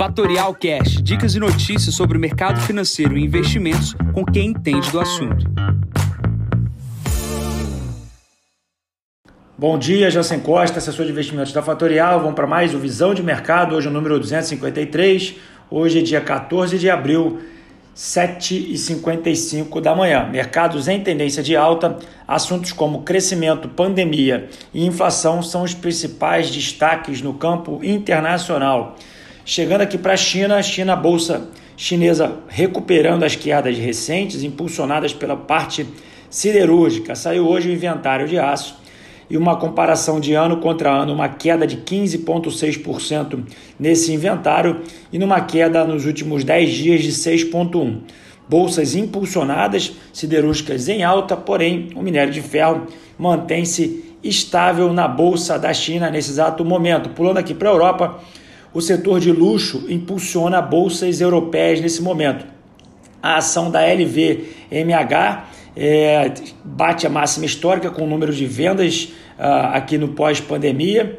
Fatorial Cash, dicas e notícias sobre o mercado financeiro e investimentos com quem entende do assunto. Bom dia, Jansen Costa, assessor de investimentos da Fatorial. Vamos para mais o Visão de Mercado, hoje o número 253. Hoje é dia 14 de abril, 7h55 da manhã. Mercados em tendência de alta, assuntos como crescimento, pandemia e inflação são os principais destaques no campo internacional. Chegando aqui para a China, a China, a bolsa chinesa recuperando as quedas recentes, impulsionadas pela parte siderúrgica. Saiu hoje o inventário de aço e uma comparação de ano contra ano, uma queda de 15,6% nesse inventário e numa queda nos últimos 10 dias de 6,1%. Bolsas impulsionadas, siderúrgicas em alta, porém o minério de ferro mantém-se estável na bolsa da China nesse exato momento. Pulando aqui para a Europa, o setor de luxo impulsiona bolsas europeias nesse momento. A ação da LVMH é, bate a máxima histórica com o número de vendas uh, aqui no pós-pandemia.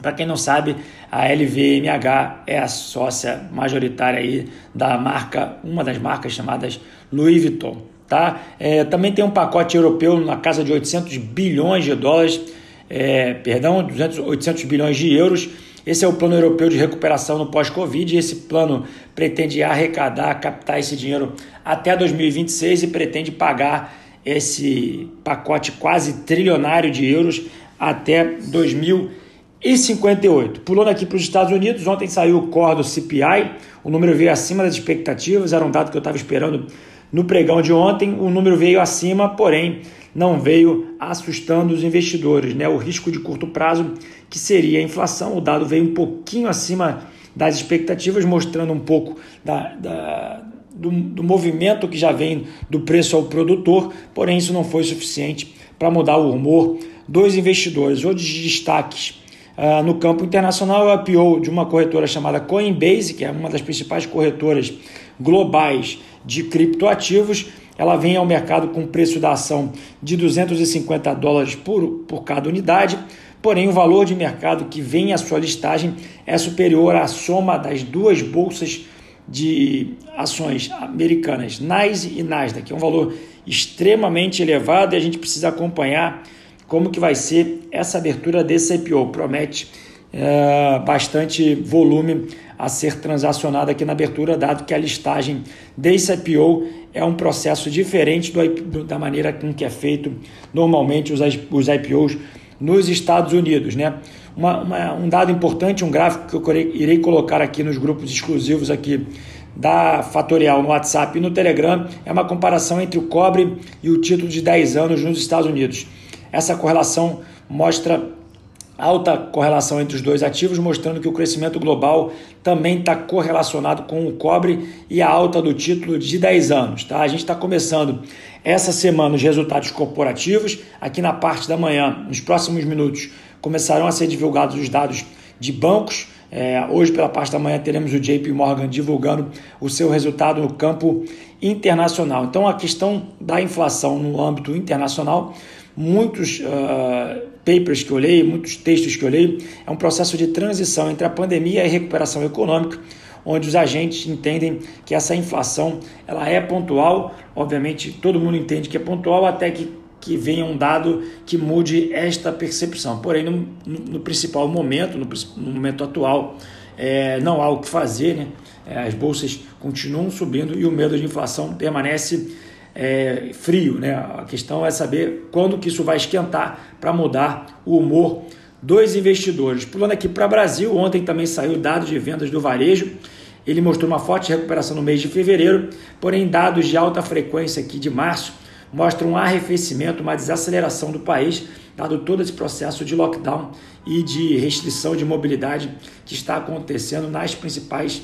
Para quem não sabe, a LVMH é a sócia majoritária aí da marca, uma das marcas chamadas Louis Vuitton. Tá? É, também tem um pacote europeu na casa de 800 bilhões de dólares, é, perdão, 200, 800 bilhões de euros esse é o plano europeu de recuperação no pós-Covid. Esse plano pretende arrecadar, captar esse dinheiro até 2026 e pretende pagar esse pacote quase trilionário de euros até 2058. Pulando aqui para os Estados Unidos, ontem saiu o core do CPI, o número veio acima das expectativas, era um dado que eu estava esperando no pregão de ontem, o número veio acima, porém não veio assustando os investidores. Né? O risco de curto prazo, que seria a inflação, o dado veio um pouquinho acima das expectativas, mostrando um pouco da, da do, do, movimento que já vem do preço ao produtor, porém isso não foi suficiente para mudar o humor dos investidores. Outros destaques uh, no campo internacional é o IPO de uma corretora chamada Coinbase, que é uma das principais corretoras globais de criptoativos ela vem ao mercado com preço da ação de 250 dólares por, por cada unidade, porém o valor de mercado que vem à sua listagem é superior à soma das duas bolsas de ações americanas, NYSE e Nasdaq, que é um valor extremamente elevado e a gente precisa acompanhar como que vai ser essa abertura desse IPO. Promete é, bastante volume a ser transacionado aqui na abertura, dado que a listagem desse IPO é um processo diferente do, da maneira com que é feito normalmente os, os IPOs nos Estados Unidos. Né? Uma, uma, um dado importante, um gráfico que eu irei colocar aqui nos grupos exclusivos aqui da Fatorial no WhatsApp e no Telegram é uma comparação entre o cobre e o título de 10 anos nos Estados Unidos. Essa correlação mostra alta correlação entre os dois ativos, mostrando que o crescimento global também está correlacionado com o cobre e a alta do título de 10 anos. Tá? A gente está começando essa semana os resultados corporativos. Aqui na parte da manhã, nos próximos minutos, começarão a ser divulgados os dados de bancos. É, hoje, pela parte da manhã, teremos o JP Morgan divulgando o seu resultado no campo internacional. Então, a questão da inflação no âmbito internacional, muitos uh, papers que eu olhei, muitos textos que eu olhei, é um processo de transição entre a pandemia e a recuperação econômica, onde os agentes entendem que essa inflação ela é pontual, obviamente todo mundo entende que é pontual até que, que venha um dado que mude esta percepção. Porém, no, no, no principal momento, no, no momento atual, é, não há o que fazer, né? É, as bolsas continuam subindo e o medo de inflação permanece é, frio, né? A questão é saber quando que isso vai esquentar para mudar o humor dos investidores. Pulando aqui para o Brasil, ontem também saiu dados de vendas do varejo. Ele mostrou uma forte recuperação no mês de fevereiro, porém dados de alta frequência aqui de março mostram um arrefecimento, uma desaceleração do país, dado todo esse processo de lockdown e de restrição de mobilidade que está acontecendo nas principais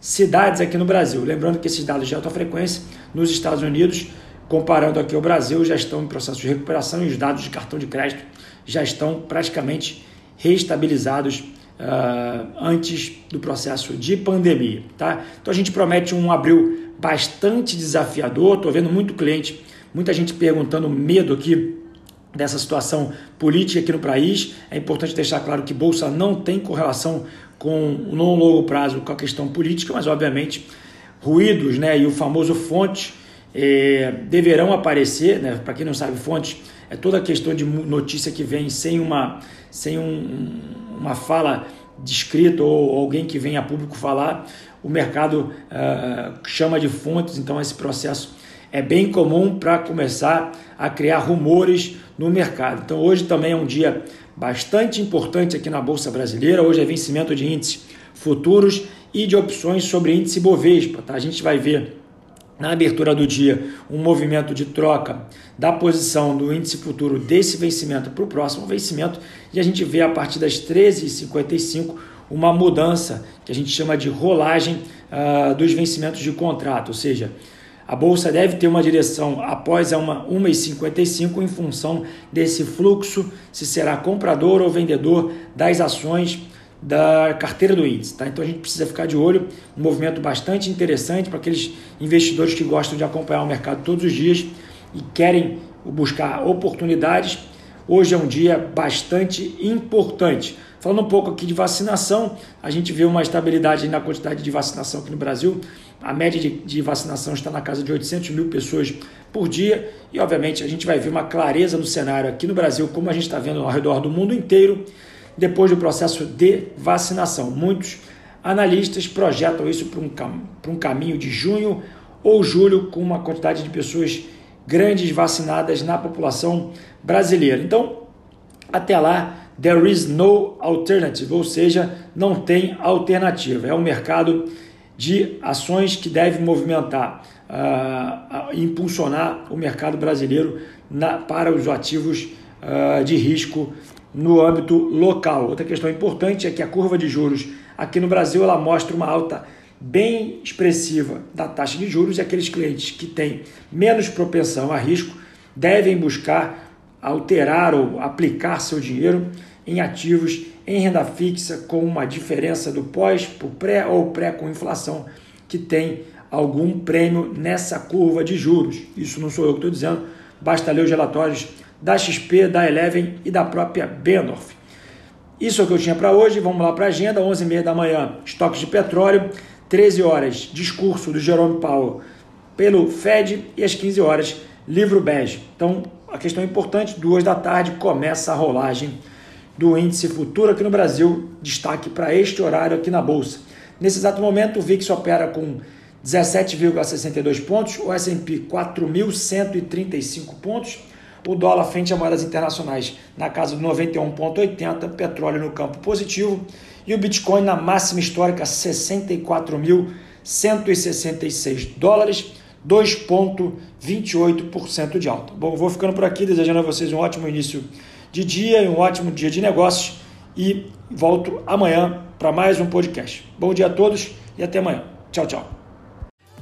cidades aqui no Brasil. Lembrando que esses dados de alta frequência nos Estados Unidos, comparando aqui ao Brasil, já estão em processo de recuperação e os dados de cartão de crédito já estão praticamente reestabilizados uh, antes do processo de pandemia. Tá? Então a gente promete um abril bastante desafiador. Estou vendo muito cliente, muita gente perguntando medo aqui dessa situação política aqui no país. É importante deixar claro que bolsa não tem correlação com no longo prazo com a questão política, mas obviamente ruídos né, e o famoso fonte é, deverão aparecer. Né, Para quem não sabe, fonte é toda a questão de notícia que vem sem uma, sem um, uma fala descrita ou alguém que vem a público falar. O mercado uh, chama de fontes, então esse processo é bem comum para começar a criar rumores no mercado. Então hoje também é um dia bastante importante aqui na Bolsa Brasileira. Hoje é vencimento de índices futuros e de opções sobre índice Bovespa. Tá? A gente vai ver na abertura do dia um movimento de troca da posição do índice futuro desse vencimento para o próximo vencimento e a gente vê a partir das 13h55 uma mudança que a gente chama de rolagem uh, dos vencimentos de contrato, ou seja, a bolsa deve ter uma direção após a uma 1,55 em função desse fluxo, se será comprador ou vendedor das ações da carteira do índice. Tá? Então a gente precisa ficar de olho, um movimento bastante interessante para aqueles investidores que gostam de acompanhar o mercado todos os dias e querem buscar oportunidades. Hoje é um dia bastante importante. Falando um pouco aqui de vacinação, a gente vê uma estabilidade na quantidade de vacinação aqui no Brasil. A média de, de, vacinação está na casa de 800 mil pessoas por dia e, obviamente, a gente vai ver uma clareza no cenário aqui no Brasil, como a gente está vendo ao redor do mundo inteiro, depois do processo de vacinação. Muitos analistas projetam isso para um, um caminho de junho ou julho, com uma quantidade de pessoas grandes vacinadas na população brasileira. Então, até lá, there is no alternative, ou seja, não tem alternativa. É um mercado de ações que deve movimentar uh, impulsionar o mercado brasileiro na, para os ativos uh, de risco no âmbito local. Outra questão importante é que a curva de juros aqui no Brasil ela mostra uma alta bem expressiva da taxa de juros e aqueles clientes que têm menos propensão a risco devem buscar alterar ou aplicar seu dinheiro em ativos em renda fixa com uma diferença do pós para pré ou pré com inflação que tem algum prêmio nessa curva de juros. Isso não sou eu que estou dizendo, basta ler os relatórios da XP, da Eleven e da própria Bendorf. Isso é o que eu tinha para hoje. Vamos lá para a agenda. 11h30 da manhã, estoques de petróleo. 13 horas, discurso do Jerome Powell pelo Fed. E às 15 horas, livro bege. Então, a questão importante, duas da tarde, começa a rolagem do índice futuro aqui no Brasil, destaque para este horário aqui na Bolsa. Nesse exato momento, o VIX opera com 17,62 pontos, o S&P 4.135 pontos, o dólar frente a moedas internacionais na casa de 91,80, petróleo no campo positivo e o Bitcoin na máxima histórica 64.166 dólares, 2,28% de alta. Bom, vou ficando por aqui, desejando a vocês um ótimo início de dia e um ótimo dia de negócios e volto amanhã para mais um podcast. Bom dia a todos e até amanhã. Tchau, tchau.